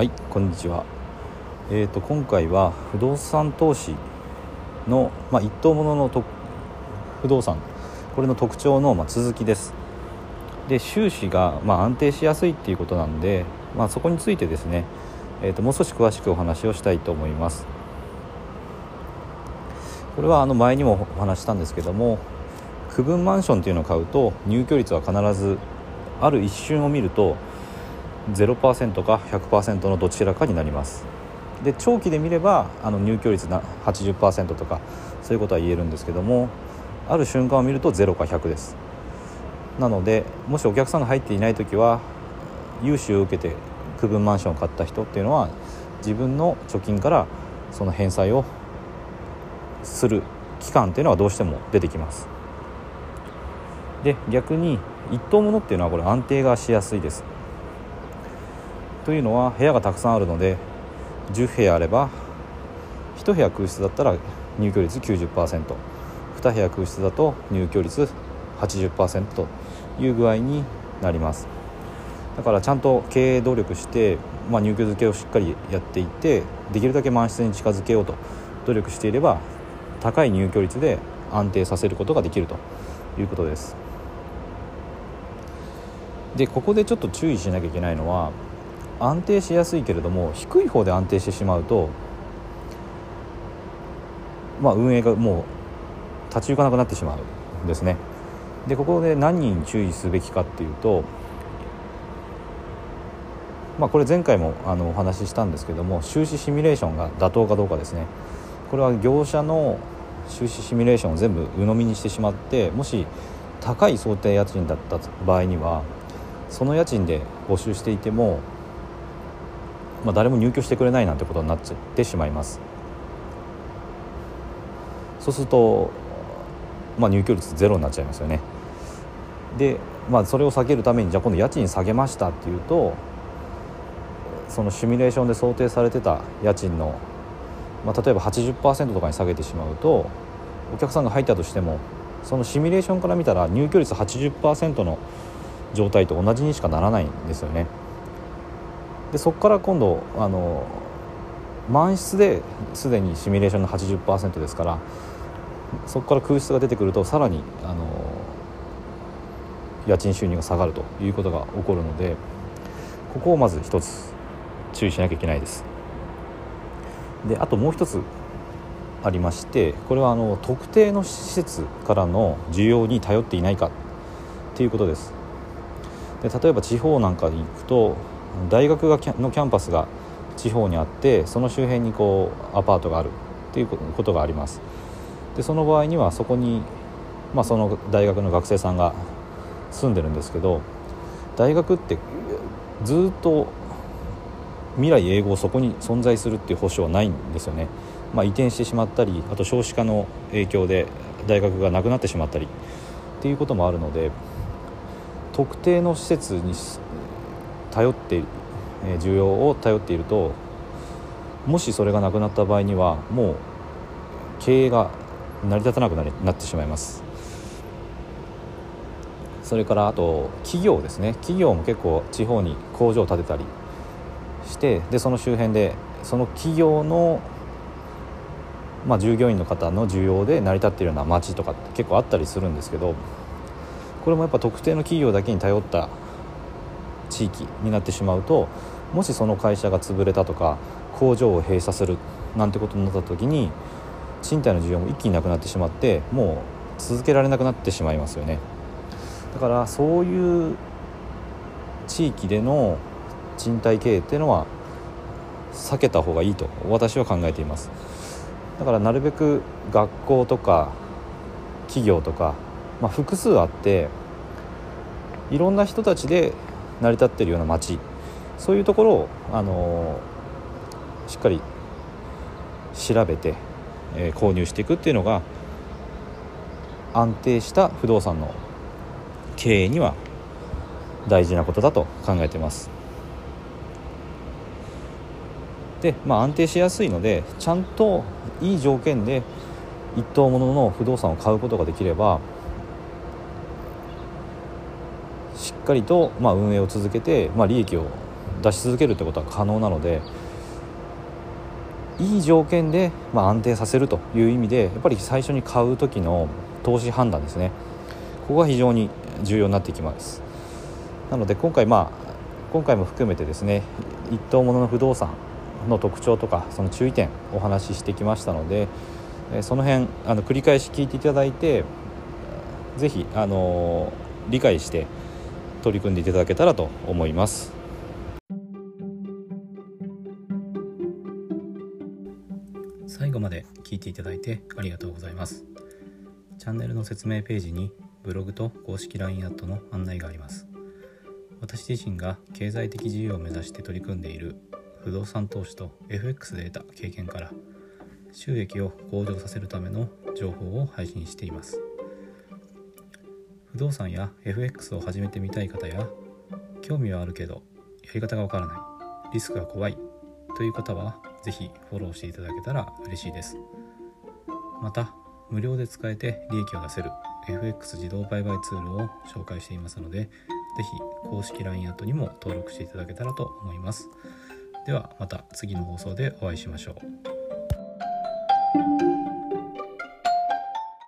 はいこんにちは。えーと今回は不動産投資の、まあ、一等物のと不動産。これの特徴の、まあ、続きです。で収支が、まあ、安定しやすいっていうことなんで、まあ、そこについてですね、えー、ともう少し詳しくお話をしたいと思います。これはあの前にもお話したんですけども区分マンションっていうのを買うと入居率は必ずある一瞬を見ると0%か100%のどちらかになります。で長期で見ればあの入居率な80%とかそういうことは言えるんですけどもある瞬間を見ると0か100です。なのでもしお客さんが入っていない時は融資を受けて区分マンションを買った人っていうのは自分の貯金からその返済をする期間っていうのはどうしても出てきます。で逆に一等物っていうのはこれ安定がしやすいです。というのは部屋がたくさんあるので10部屋あれば1部屋空室だったら入居率 90%2 部屋空室だと入居率80%という具合になります。だからちゃんと経営努力して、まあ、入居付けをしっかりやっていってできるだけ満室に近づけようと。努力していれば高い入居率で安定させることができるということです。でここでちょっと注意しなきゃいけないのは安定しやすいけれども低い方で安定してしまうと、まあ、運営がもう立ち行かなくなってしまうんですね。でここで何人注意すべきかっていうと、まあ、これ前回もあのお話ししたんですけども収支シミュレーションが妥当かどうかですね。これは業者の収支シミュレーションを全部鵜呑みにしてしまってもし高い想定家賃だった場合にはその家賃で募集していてもまあ、誰も入居してくれないなんてことになってしまいますそうすると、まあ、入居率ゼロになっちゃいますよねで、まあ、それを避けるためにじゃあ今度家賃下げましたっていうとそのシミュレーションで想定されてた家賃の、まあ、例えば80%とかに下げてしまうとお客さんが入ったとしてもそのシミュレーションから見たら入居率80%の状態と同じにしかならないんですよね。でそこから今度あの満室ですでにシミュレーションの80%ですからそこから空室が出てくるとさらにあの家賃収入が下がるということが起こるのでここをまず一つ注意しなきゃいけないです。であともう一つありましてこれはあの特定の施設からの需要に頼っていないかっていうことですで例えば地方なんかに行くと大学がのキャンパスが地方にあってその周辺にこうアパートがあるっていうことがあります。でその場合にはそこに、まあ、その大学の学生さんが住んでるんですけど大学ってずっと未来永劫そこに存在するっていう保証はないんですよね、まあ、移転してしまったりあと少子化の影響で大学がなくなってしまったりっていうこともあるので特定の施設に頼って需要を頼っているともしそれがなくなった場合にはもう経営が成り立たなくなりなってしまいます。それからあと企業ですね。企業も結構地方に工場を建てたりしてでその周辺でその企業の、まあ、従業員の方の需要で成り立っているような町とかって結構あったりするんですけどこれもやっぱ特定の企業だけに頼った地域になってしまうともしその会社が潰れたとか工場を閉鎖するなんてことになった時に賃貸の需要も一気になくなってしまってもう続けられなくなってしまいますよね。だからそういう地域での賃貸経営っていうのは避けた方がいいと私は考えています。だからなるべく学校とか企業とか、まあ、複数あっていろんな人たちで成り立ってるような街そういうところを、あのしっかり調べて、えー、購入していくっていうのが安定した不動産の経営には大事なことだと考えてます。で、まあ、安定しやすいのでちゃんといい条件で一等物の不動産を買うことができればっかりと、まあ、運営を続けて、まあ、利益を出し続けるってことは可能なのでいい条件で、まあ、安定させるという意味でやっぱり最初に買う時の投資判断ですね。ここが非常に重要になってきます。なので今回まあ今回も含めてですね一等物の不動産の特徴とかその注意点お話ししてきましたのでその辺あの繰り返し聞いていただいて是非あの理解して取り組んでいただけたらと思います。最後まで聞いていただいてありがとうございます。チャンネルの説明ページにブログと公式 LINE アットの案内があります。私自身が経済的自由を目指して取り組んでいる不動産投資と FX で得た経験から収益を向上させるための情報を配信しています不動産や FX を始めてみたい方や興味はあるけどやり方がわからないリスクが怖いという方は是非フォローしていただけたら嬉しいです。また無料で使えて利益を出せる FX 自動売買ツールを紹介していますので是非公式 LINE アットにも登録していただけたらと思います。ではまた次の放送でお会いしましょう。